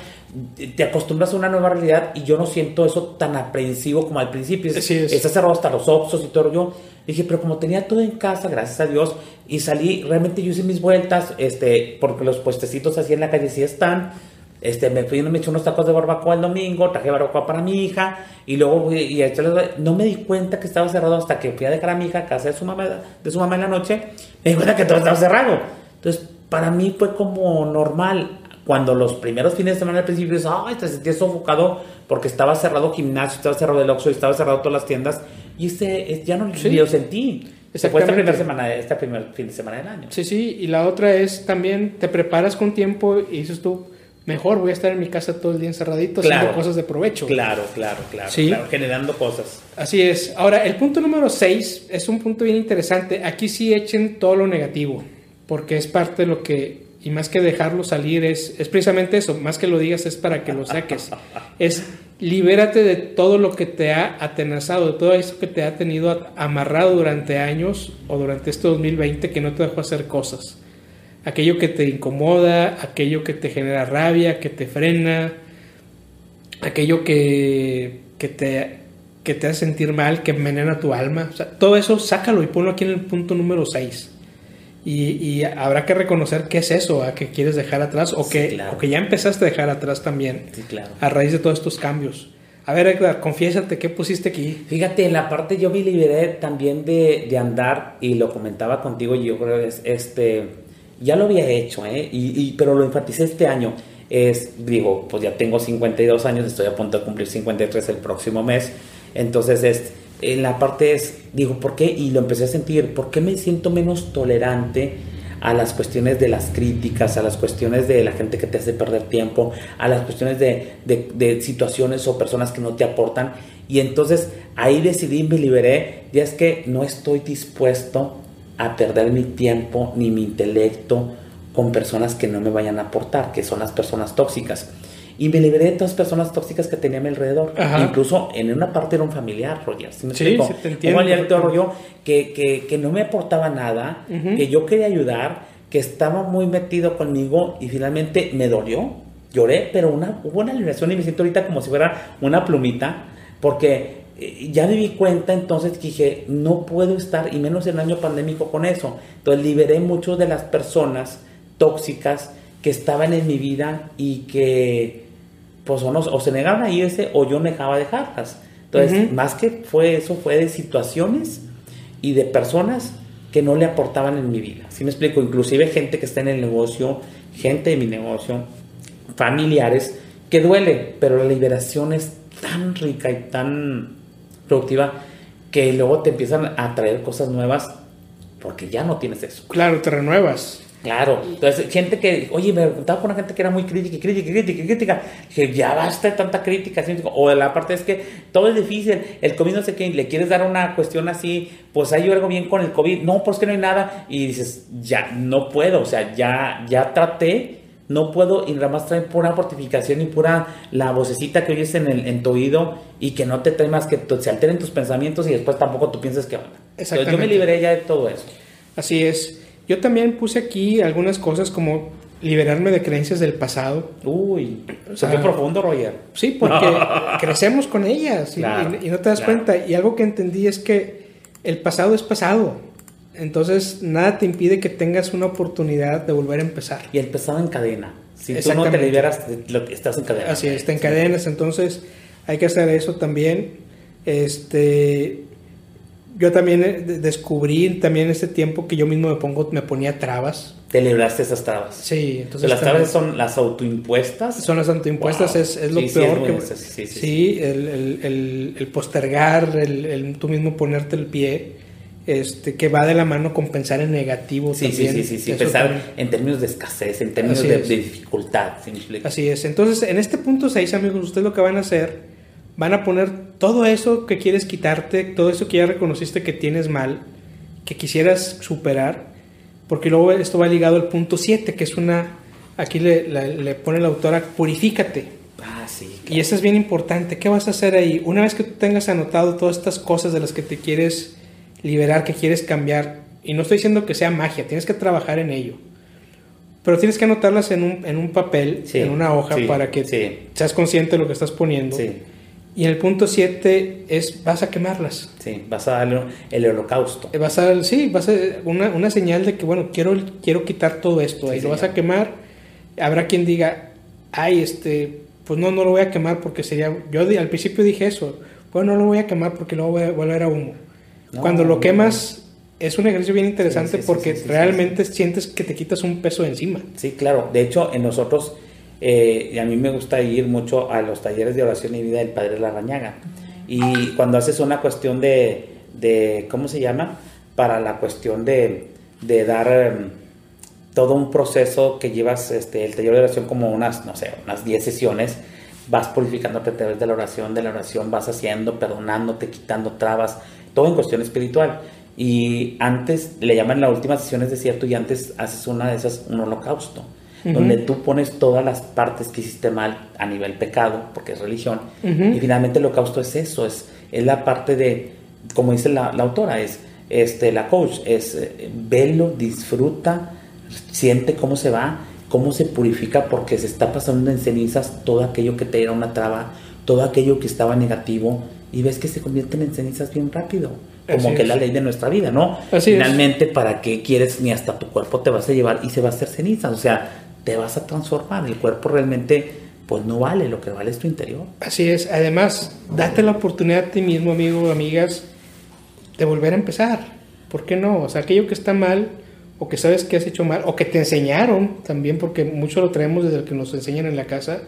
Te acostumbras a una nueva realidad y yo no siento eso tan aprensivo como al principio. Es-. Está cerrado hasta los Oxxos y todo. Yo dije, pero como tenía todo en casa, gracias a Dios, y salí, realmente yo hice mis vueltas, este, porque los puestecitos así en la calle sí están. Este, me fui, me eché unos tacos de barbacoa el domingo, traje barbacoa para mi hija y luego y a echarle- no me di cuenta que estaba cerrado hasta que fui a dejar a mi hija a casa de su mamá, de su mamá en la noche, me di cuenta que todo estaba cerrado. Entonces, para mí fue como normal. Cuando los primeros fines de semana al principio, ay, te sentías sofocado porque estaba cerrado gimnasio, estaba cerrado el Oxxo estaba cerrado todas las tiendas. Y este, es- ya no Sí. lo sentí. Fue esta primera semana, este primer fin de semana del año. Sí, sí, y la otra es también te preparas con tiempo y dices tú, mejor voy a estar en mi casa todo el día encerradito Claro. haciendo cosas de provecho. Claro, claro, claro, Sí. claro, generando cosas. Así es. Ahora, el punto número 6 es un punto bien interesante. Aquí sí echen todo lo negativo, porque es parte de lo que, y más que dejarlo salir, es, es precisamente eso, más que lo digas es para que lo saques. es libérate de todo lo que te ha atenazado, de todo eso que te ha tenido amarrado durante años o durante este 2020 que no te dejó hacer cosas. Aquello que te incomoda, aquello que te genera rabia, que te frena, aquello que, que te, que te hace sentir mal, que envenena tu alma. O sea, todo eso sácalo y ponlo aquí en el punto número 6. Y, y habrá que reconocer qué es eso, a que quieres dejar atrás o, Sí, que, claro. o que ya empezaste a dejar atrás también Sí, claro. a raíz de todos estos cambios. A ver, Edgar, confiésate, ¿qué pusiste aquí? Fíjate, en la parte yo me liberé también de, de andar y lo comentaba contigo y yo creo que es, este, ya lo había hecho, ¿eh? Y, y- pero lo enfaticé este año. Es, digo, pues ya tengo 52 años, estoy a punto de cumplir 53 el próximo mes. Entonces, es, en la parte es, digo, ¿por qué? Y lo empecé a sentir, ¿por qué me siento menos tolerante a las cuestiones de las críticas, a las cuestiones de la gente que te hace perder tiempo, a las cuestiones de, de- de situaciones o personas que no te aportan. Y entonces ahí decidí, me liberé, ya es que no estoy dispuesto a perder mi tiempo ni mi intelecto con personas que no me vayan a aportar, que son las personas tóxicas. Y me liberé de todas las personas tóxicas que tenía a mi alrededor. Ajá. Incluso en una parte era un familiar, Roger. ¿sí me Sí, sí, te entiendo Un familiar rollo que, que, que no me aportaba nada, que yo quería ayudar, que estaba muy metido conmigo y finalmente me dolió. Lloré, pero una, hubo una liberación y me siento ahorita como si fuera una plumita, porque eh, ya me di cuenta entonces que dije, no puedo estar, y menos en el año pandémico, con eso. Entonces liberé mucho de las personas tóxicas que estaban en mi vida y que pues o, no- o se negaban a irse o yo me dejaba dejarlas. Entonces, más que fue eso, fue de situaciones y de personas que no le aportaban en mi vida. ¿Sí me explico? Inclusive gente que está en el negocio, gente de mi negocio, familiares, que duele, pero la liberación es tan rica y tan productiva que luego te empiezan a traer cosas nuevas porque ya no tienes eso. Claro, te renuevas. Claro, entonces gente que, oye, me preguntaba con una gente que era muy crítica, crítica, crítica, crítica. Dije, ya basta de tanta crítica. ¿sí? O la parte es que todo es difícil, el COVID no sé qué, le quieres dar una cuestión así, pues hay algo bien con el COVID. No, pues que no hay nada. Y dices, ya, no puedo, o sea, ya, ya traté, no puedo, y nada más trae pura fortificación y pura la vocecita que oyes en, el, en tu oído y que no te trae más que se alteren tus pensamientos y después tampoco tú piensas que van. Entonces yo me liberé ya de todo eso. Así es. Yo también puse aquí algunas cosas como liberarme de creencias del pasado. Uy, o sea, profundo, Roger. Sí, porque crecemos con ellas y, y, no te das cuenta. Y algo que entendí es que el pasado es pasado. Entonces, nada te impide que tengas una oportunidad de volver a empezar. Y el pasado encadena. Si tú no te liberas, estás encadenado. Así es, te encadenas. Entonces, hay que hacer eso también. Este, yo también eh, descubrí también este tiempo que yo mismo me pongo, me ponía trabas. Te libraste esas trabas. Sí, entonces. las trabas son las autoimpuestas. Son las autoimpuestas, es, es, lo peor que. Sí, sí, el, el, el, postergar, el, tú mismo ponerte el pie. Este, que va de la mano con pensar en negativo sí, también. Sí, sí, sí, pensar en términos de escasez, en términos de, dificultad. Así es. Entonces, en este punto 6, amigos, ustedes lo que van a hacer, van a poner todo eso que quieres quitarte, todo eso que ya reconociste que tienes mal, que quisieras superar, porque luego esto va ligado al punto 7, que es una, aquí le, pone la autora, purifícate. Ah, sí. Y eso es bien importante. ¿Qué vas a hacer ahí? Una vez que tú tengas anotado todas estas cosas de las que te quieres liberar, que quieres cambiar, y no estoy diciendo que sea magia, tienes que trabajar en ello. Pero tienes que anotarlas en un, en un papel, en una hoja, para que seas consciente de lo que estás poniendo. Y en el punto 7 es, vas a quemarlas. Sí, vas a darle el holocausto. Eh, vas a, sí, vas a una, una señal de que, bueno, quiero, quiero quitar todo esto. y lo vas a quemar. Habrá quien diga, ay, este, pues no, no lo voy a quemar porque sería... Yo al principio dije eso. Bueno, no lo voy a quemar porque luego voy a volver a humo. Cuando lo quemas, es un ejercicio bien interesante porque realmente sientes que te quitas un peso de encima. Sí, claro. De hecho, en nosotros eh, y a mí me gusta ir mucho a los talleres de oración y vida del Padre Larrañaga. Y cuando haces una cuestión de, de ¿cómo se llama? Para la cuestión de, de dar em, todo un proceso que llevas este, el taller de oración como unas, no sé, unas 10 sesiones, vas purificándote a través de la oración, de la oración vas haciendo, perdonándote, quitando trabas, todo en cuestión espiritual. Y antes, le llaman la última sesión es desierto y antes haces una de esas, un holocausto donde tú pones todas las partes que hiciste mal a nivel pecado, porque es religión, y finalmente el holocausto es eso, es, es la parte de, como dice la, autora, es este, la coach, es eh, verlo, disfruta, siente cómo se va, cómo se purifica, porque se está pasando en cenizas todo aquello que te era una traba, todo aquello que estaba negativo, y ves que se convierten en cenizas bien rápido como que es. la ley de nuestra vida, ¿no? Finalmente, ¿para qué quieres ni hasta tu cuerpo te vas a llevar y se va a hacer ceniza? O sea, te vas a transformar. El cuerpo realmente pues no vale, lo que vale es tu interior. Así es. Además, date la oportunidad a ti mismo, amigo, amigas, de volver a empezar. ¿Por qué no? O sea, aquello que está mal o que sabes que has hecho mal o que te enseñaron también, porque mucho lo traemos desde el que nos enseñan en la casa,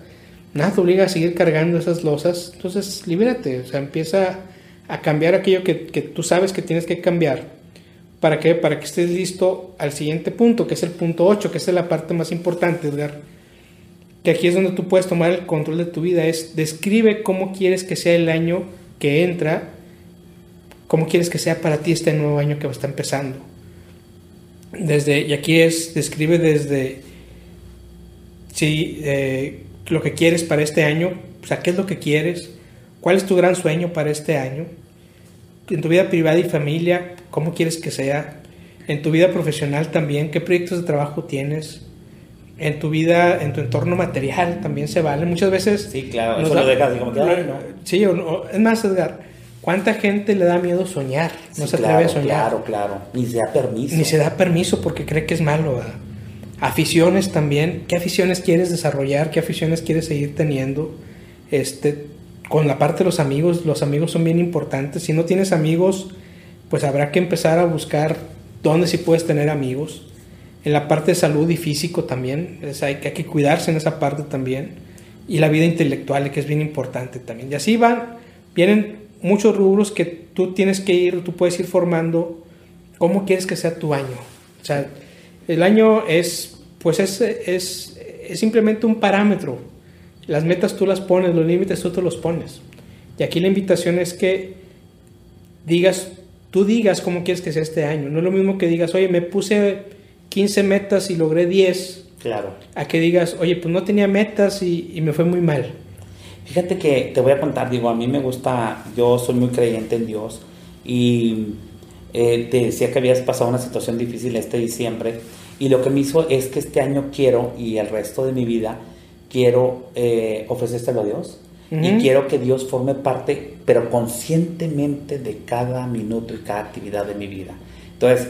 nada te obliga a seguir cargando esas losas. Entonces, libérate. O sea, empieza a cambiar aquello que, que tú sabes que tienes que cambiar ¿Para qué? Para que estés listo al siguiente punto, que es el punto 8, que es la parte más importante, Edgar. Que aquí es donde tú puedes tomar el control de tu vida. Es describe cómo quieres que sea el año que entra, cómo quieres que sea para ti este nuevo año que está empezando. Desde, y aquí es, describe desde si eh, lo que quieres para este año, o sea, qué es lo que quieres, cuál es tu gran sueño para este año, en tu vida privada y familia, cómo quieres que sea, en tu vida profesional también, qué proyectos de trabajo tienes, en tu vida, en tu entorno material también se vale. Muchas veces... Sí, claro, eso lo dejas como que... no. Sí, es más, Edgar, ¿cuánta gente le da miedo soñar? No se atreve a soñar. Claro, claro, ni se da permiso. Ni se da permiso porque cree que es malo. Aficiones también, ¿qué aficiones quieres desarrollar? ¿Qué aficiones quieres seguir teniendo? Este, con la parte de los amigos, los amigos son bien importantes. Si no tienes amigos, pues habrá que empezar a buscar dónde sí puedes tener amigos. En la parte de salud y físico también, hay, hay, que cuidarse en esa parte también. Y la vida intelectual, que es bien importante también. Y así van, vienen muchos rubros que tú tienes que ir, tú puedes ir formando cómo quieres que sea tu año. O sea, el año es, pues es, es, es simplemente un parámetro. Las metas tú las pones, los límites tú te los pones. Y aquí la invitación es que digas tú digas cómo quieres que sea este año. No es lo mismo que digas, oye, me puse 15 metas y logré 10. Claro. A que digas, oye, pues no tenía metas y, me fue muy mal. Fíjate que te voy a contar, digo, a mí me gusta, yo soy muy creyente en Dios y eh, te decía que habías pasado una situación difícil este diciembre y lo que me hizo es que este año quiero y el resto de mi vida quiero eh, ofrecérselo a Dios y quiero que Dios forme parte, pero conscientemente de cada minuto y cada actividad de mi vida. Entonces,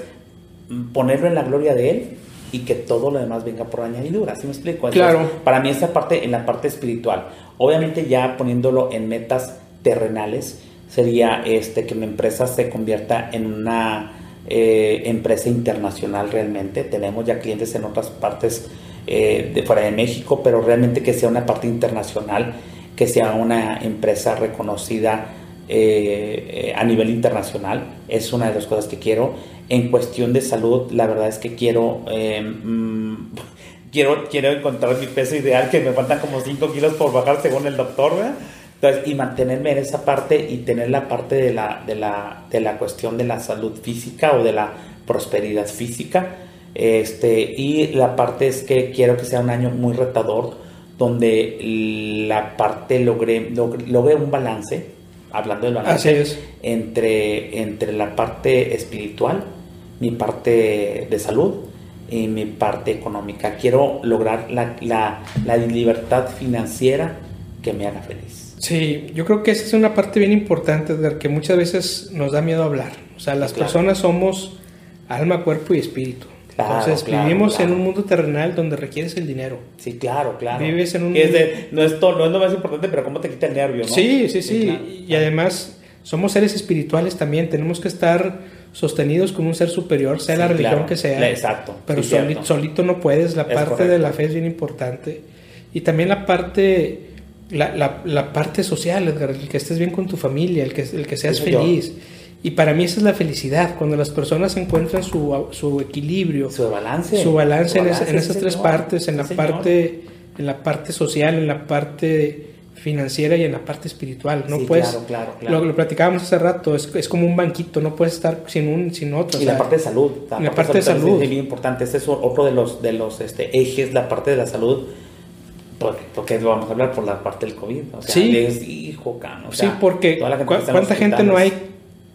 ponerlo en la gloria de Él y que todo lo demás venga por añadidura, ¿sí me explico? claro. Para mí esa parte, en la parte espiritual, obviamente ya poniéndolo en metas terrenales, sería este, que mi empresa se convierta en una eh, empresa internacional realmente. Tenemos ya clientes en otras partes eh, de fuera de México, pero realmente que sea una parte internacional, que sea una empresa reconocida eh, a nivel internacional. Es una de las cosas que quiero. En cuestión de salud, la verdad es que quiero... Mm, quiero, quiero encontrar mi peso ideal, que me faltan como 5 kilos por bajar según el doctor, ¿verdad? Y mantenerme en esa parte y tener la parte de la, de la, de la cuestión de la salud física o de la prosperidad física. Este, y la parte es que quiero que sea un año muy retador, donde la parte logre, logre, un balance, hablando del balance, Entre, entre la parte espiritual, mi parte de salud y mi parte económica. Quiero lograr la, la, la libertad financiera que me haga feliz. Sí, yo creo que esa es una parte bien importante, Edgar, que muchas veces nos da miedo hablar. O sea, las personas somos alma, cuerpo y espíritu. Entonces vivimos en un mundo terrenal donde requieres el dinero. Sí, claro, claro. Vives en un... Es no, es no es lo más importante, pero cómo te quita el nervio, ¿no? Sí, sí, sí. y además somos seres espirituales también. Tenemos que estar sostenidos con un ser superior, sea la religión que sea. Exacto. Pero solito, no puedes. La parte de la fe es bien importante. Y también la parte la, la, parte social, Edgar, el que estés bien con tu familia, el que, el que seas feliz. Y para mí esa es la felicidad, cuando las personas encuentran su, su equilibrio, su balance, su balance, en, esas tres partes, en la parte, en la parte social, en la parte financiera y en la parte espiritual. No puedes, claro, claro, Lo, lo platicábamos hace rato, es, es, como un banquito, no puedes estar sin un sin otro. Y la parte de salud, la, parte, de salud, es muy importante. Este es otro de los de los este, ejes, la parte de la salud porque vamos a hablar por la parte del COVID. O sea, sí, hijo, sí, porque ¿cuánta gente no hay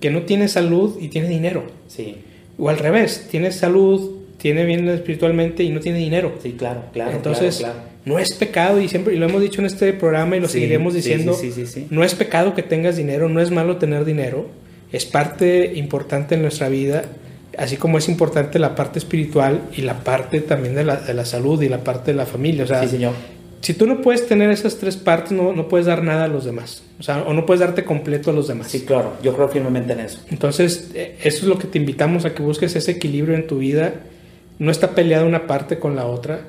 que no tiene salud y tiene dinero? Sí. O al revés, tiene salud, tiene bien espiritualmente y no tiene dinero. Sí, claro, claro. Entonces, no es pecado y siempre y lo hemos dicho en este programa y lo seguiremos diciendo. no es pecado que tengas dinero, no es malo tener dinero, es parte importante en nuestra vida así como es importante la parte espiritual y la parte también de la, de la salud y la parte de la familia. O sea, sí, señor si tú no puedes tener esas tres partes, no, no, puedes dar nada a los demás. O sea, o no puedes darte completo a los demás. Sí, claro, yo creo firmemente en eso. Entonces, eh, eso es lo que te invitamos a que busques ese equilibrio en tu vida. No está peleada una parte con la otra.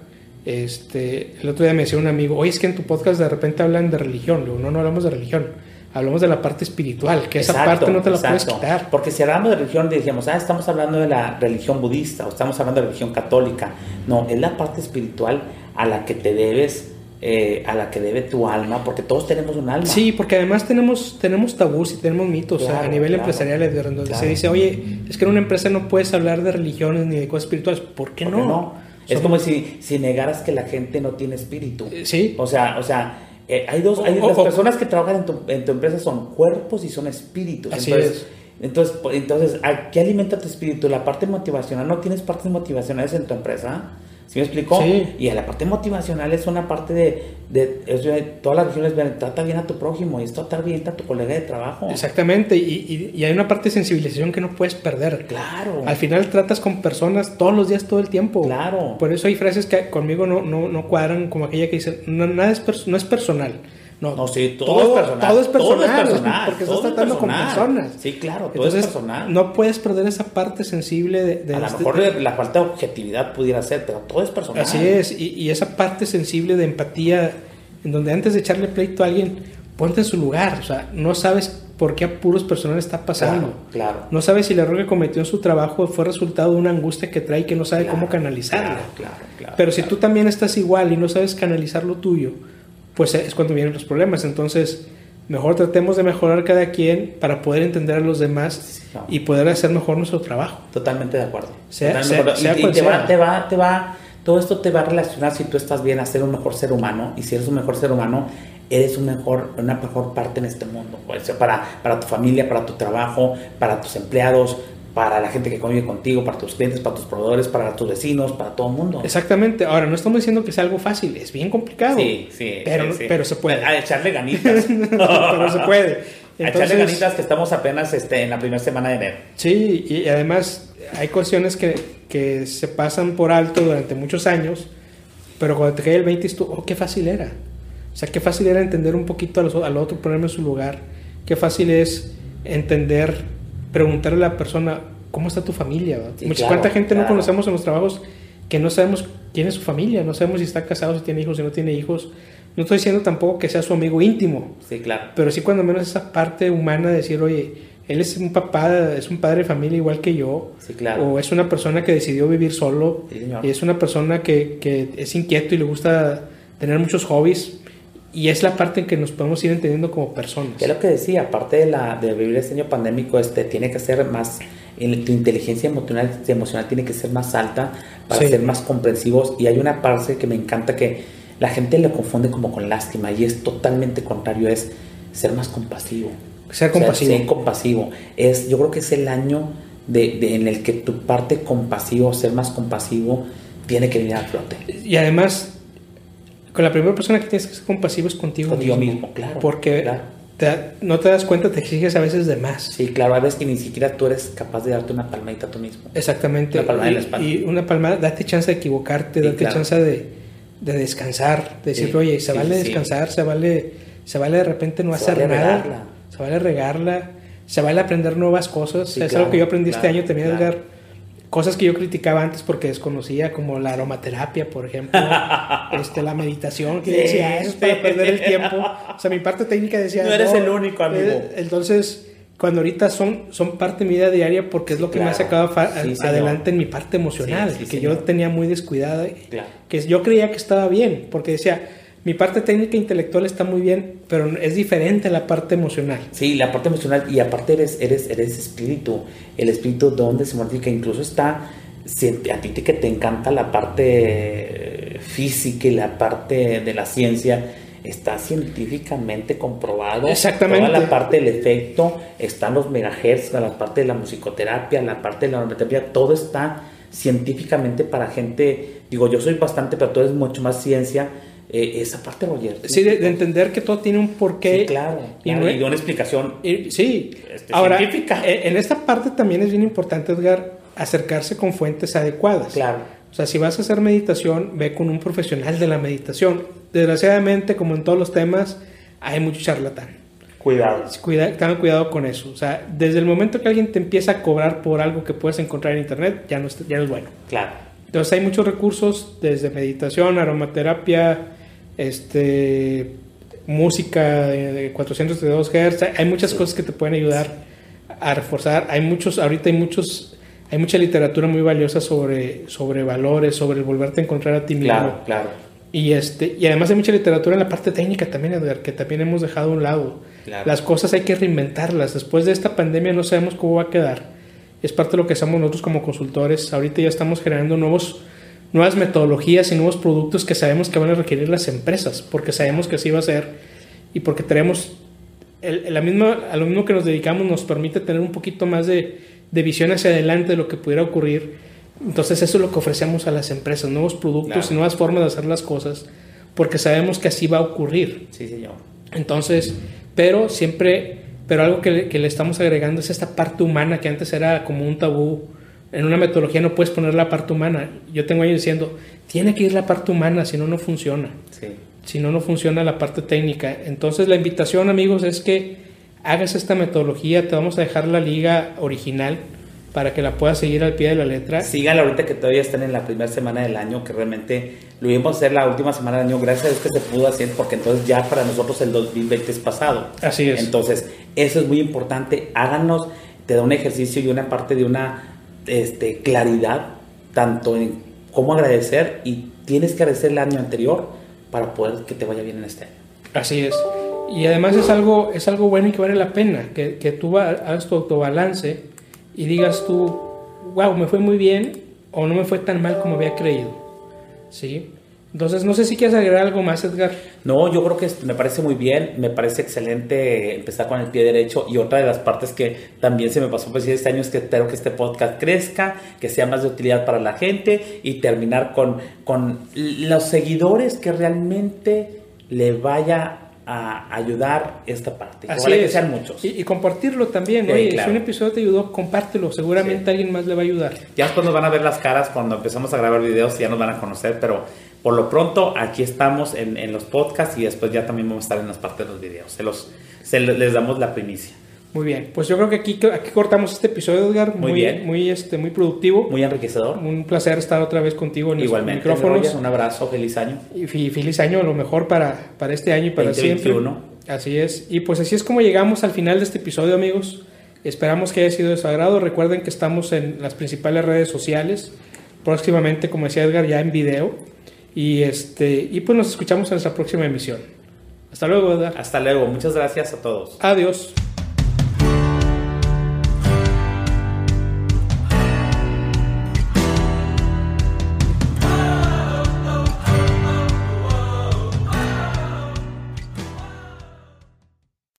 Este, el otro día me decía un amigo, oye, es que en tu podcast de repente hablan de religión. Luego, no, no hablamos de religión. Hablamos de la parte espiritual, que esa parte no te la puedes quitar. Porque si hablamos de religión, decíamos, ah, estamos hablando de la religión budista o estamos hablando de religión católica. No, es la parte espiritual a la que te debes eh, a la que debe tu alma, porque todos tenemos un alma. Sí, porque además tenemos, tenemos tabús y tenemos mitos a nivel empresarial, donde se dice, oye, es que en una empresa no puedes hablar de religiones ni de cosas espirituales. ¿Por qué no? Es como si, si negaras que la gente no tiene espíritu. Eh, sí. O sea, o sea eh, hay dos, hay, las personas que trabajan en tu, en tu, empresa son cuerpos y son espíritus. Así entonces, es. Entonces, entonces, ¿qué alimenta tu espíritu? La parte motivacional. ¿No tienes partes motivacionales en tu empresa? ¿Sí me explicó? Y a la parte motivacional es una parte de, de, todas las regiones, trata bien a tu prójimo y esto trata bien a tu colega de trabajo. Exactamente, y, y, hay una parte de sensibilización que no puedes perder. Claro. Al final tratas con personas todos los días, todo el tiempo. Claro. Por eso hay frases que conmigo no, no, no cuadran, como aquella que dice, no, nada es, no es personal no, no sí, todo, es personal. Todo es personal. Porque estás tratando con personas. Sí, claro, todo es personal. No puedes perder esa parte sensible de. a lo este mejor la falta de objetividad pudiera ser, pero todo es personal. Así es, y, y, esa parte sensible de empatía, en donde antes de echarle pleito a alguien, ponte en su lugar. O sea, no sabes por qué apuros personales está pasando. Claro, No sabes si el error que cometió en su trabajo fue resultado de una angustia que trae y que no sabe cómo canalizarla. Claro, claro, Pero si tú también estás igual y no sabes canalizar lo tuyo pues es cuando vienen los problemas. Entonces, mejor tratemos de mejorar cada quien para poder entender a los demás y poder hacer mejor nuestro trabajo. Totalmente de acuerdo. Sea, y, te, Va, te, va, te va, todo esto te va a relacionar si tú estás bien a ser un mejor ser humano y si eres un mejor ser humano, eres un mejor, una mejor parte en este mundo. Puede ser para, para tu familia, para tu trabajo, para tus empleados, para la gente que convive contigo, para tus clientes, para tus proveedores, para tus vecinos, para todo el mundo. Exactamente. Ahora, no estamos diciendo que sea algo fácil, es bien complicado. Sí, sí. Pero, sí, sí. pero se puede. A echarle ganitas. pero se puede. a echarle ganitas que estamos apenas este, en la primera semana de enero. Sí, y además hay cuestiones que, que se pasan por alto durante muchos años, pero cuando te cae el 20 tú, oh, qué fácil era. O sea, qué fácil era entender un poquito al, al otro, ponerme en su lugar. Qué fácil es entender, preguntarle a la persona, ¿cómo está tu familia? Sí, Mucha, claro, ¿Cuánta gente no claro. conocemos en los trabajos que no sabemos quién es su familia? No sabemos si está casado, si tiene hijos, si no tiene hijos. No estoy diciendo tampoco que sea su amigo íntimo, Sí, claro. pero sí cuando menos esa parte humana de decir, oye, él es un papá, es un padre de familia igual que yo, Sí, claro. o es una persona que decidió vivir solo, Sí, señor. y es una persona que, que es inquieto y le gusta tener muchos hobbies, y es la parte en que nos podemos ir entendiendo como personas. Es lo que decía, aparte de, la, de vivir este año pandémico, este, tiene que ser más, en- tu inteligencia emocional, emocional tiene que ser más alta para Sí. ser más comprensivos. Y hay una parte que me encanta que la gente le confunde como con lástima y es totalmente contrario, es ser más compasivo. Ser O sea, compasivo. ser compasivo. Es, yo creo que es el año de, de- en el que tu parte compasivo, ser más compasivo, tiene que venir a flote. Y además, con la primera persona que tienes que ser compasivo es contigo, Contigo mismo, claro, Porque claro. te- no te das cuenta, te exiges a veces de más. Sí, claro, a veces que ni siquiera tú eres capaz de darte una palmadita tú mismo. Exactamente. Una palmada en y, la espalda. y una palmada, date chance de equivocarte, Sí, date claro. chance de, de descansar, de decir, Sí, oye, se sí, vale descansar, se vale, se vale de repente no Se hacer vale nada, regarla. se vale regarla, se vale aprender nuevas cosas. Es claro, algo que yo aprendí este año también. Edgar. Cosas que yo criticaba antes porque desconocía, como la aromaterapia, por ejemplo, este, la meditación, que Sí, decía, eso es para perder el tiempo. O sea, mi parte técnica decía... No eres el único, amigo. eh, Entonces, cuando ahorita son, son parte de mi vida diaria porque es lo que me ha Claro. sacado Sí, señor. adelante en mi parte emocional, sí, que señor. yo tenía muy descuidada, Claro. que yo creía que estaba bien, porque decía, mi parte técnica e intelectual está muy bien, pero es diferente la parte emocional. Sí, la parte emocional y aparte eres, eres, eres espíritu. El espíritu donde se modifica, incluso está, si a ti te, que te encanta la parte física y la parte de la ciencia, está científicamente comprobado. Exactamente. Toda la parte del efecto, están los megahertz, la parte de la musicoterapia, la parte de la aromaterapia, todo está científicamente para gente, digo, yo soy bastante, pero tú eres mucho más ciencia, eh, esa parte, Roger. Sí, de, de entender que todo tiene un porqué. Sí, claro. Y claro, no- y de una explicación Y- sí, Este, ahora, científica. eh, en esta parte también es bien importante, Edgar, acercarse con fuentes adecuadas. Claro. O sea, si vas a hacer meditación, ve con un profesional de la meditación. Desgraciadamente, como en todos los temas, hay mucho charlatán. Cuidado. Cuida, tengan cuidado con eso. O sea, desde el momento que alguien te empieza a cobrar por algo que puedes encontrar en internet, ya no, es- ya no es bueno. Claro. Entonces hay muchos recursos, desde meditación, aromaterapia, este, música de 432 Hz, hay muchas Sí. cosas que te pueden ayudar a reforzar. Hay muchos, ahorita hay muchos, hay mucha literatura muy valiosa sobre, sobre valores, sobre el volverte a encontrar a ti mismo. Claro, claro. Y, este, y además hay mucha literatura en la parte técnica también, Edgar, que también hemos dejado a un lado. Claro. Las cosas hay que reinventarlas. Después de esta pandemia no sabemos cómo va a quedar. Es parte de lo que hacemos nosotros como consultores. Ahorita ya estamos generando nuevos, nuevas metodologías y nuevos productos que sabemos que van a requerir las empresas, porque sabemos que así va a ser y porque tenemos el- la misma, a lo mismo que nos dedicamos nos permite tener un poquito más de, de visión hacia adelante de lo que pudiera ocurrir. Entonces eso es lo que ofrecemos a las empresas, nuevos productos Claro. y nuevas formas de hacer las cosas, porque sabemos que así va a ocurrir. Sí, señor. Entonces, pero siempre, pero algo que le, que le estamos agregando es esta parte humana que antes era como un tabú. En una metodología no puedes poner la parte humana. Yo tengo años diciendo, tiene que ir la parte humana, si no, no funciona. Sí. Si no, no funciona la parte técnica. Entonces, la invitación, amigos, es que hagas esta metodología. Te vamos a dejar la liga original para que la puedas seguir al pie de la letra. Síganla ahorita que todavía están en la primera semana del año, que realmente lo íbamos a hacer la última semana del año. Gracias a Dios que se pudo hacer, porque entonces ya para nosotros el 2020 es pasado. Así es. Entonces, eso es muy importante. Háganos, te da un ejercicio y una parte de una este, claridad, tanto en cómo agradecer y tienes que agradecer el año anterior para poder que te vaya bien en este año. Así es. Y además es algo, es algo bueno y que vale la pena, que, que tú hagas tu autobalance y digas tú, wow, me fue muy bien o no me fue tan mal como había creído. ¿Sí? Entonces, no sé si quieres agregar algo más, Edgar. No, yo creo que me parece muy bien, me parece excelente empezar con el pie derecho y otra de las partes que también se me pasó por decir este año es que espero que este podcast crezca, que sea más de utilidad para la gente y terminar con, con los seguidores que realmente le vaya a ayudar esta parte. Así es. que sean muchos. Y, compartirlo también, ¿no? Si un episodio te ayudó, compártelo. Seguramente alguien más le va a ayudar. Ya después nos van a ver las caras cuando empezamos a grabar videos y ya nos van a conocer, pero por lo pronto aquí estamos en, en los podcasts y después ya también vamos a estar en las partes de los videos. Se los, se les damos la primicia. Muy bien, pues yo creo que aquí, aquí cortamos este episodio, Edgar. Muy, bien. Muy, este, muy productivo. Muy enriquecedor. Un placer estar otra vez contigo en Igualmente, micrófonos. un abrazo, feliz año. Y feliz año, lo mejor para, para este año y para siempre. Así es. Y pues así es como llegamos al final de este episodio, amigos. Esperamos que haya sido de su agrado. Recuerden que estamos en las principales redes sociales. Próximamente, como decía Edgar, ya en video. Y, este, y pues nos escuchamos en nuestra próxima emisión. Hasta luego, Edgar. Hasta luego. Muchas gracias a todos. Adiós.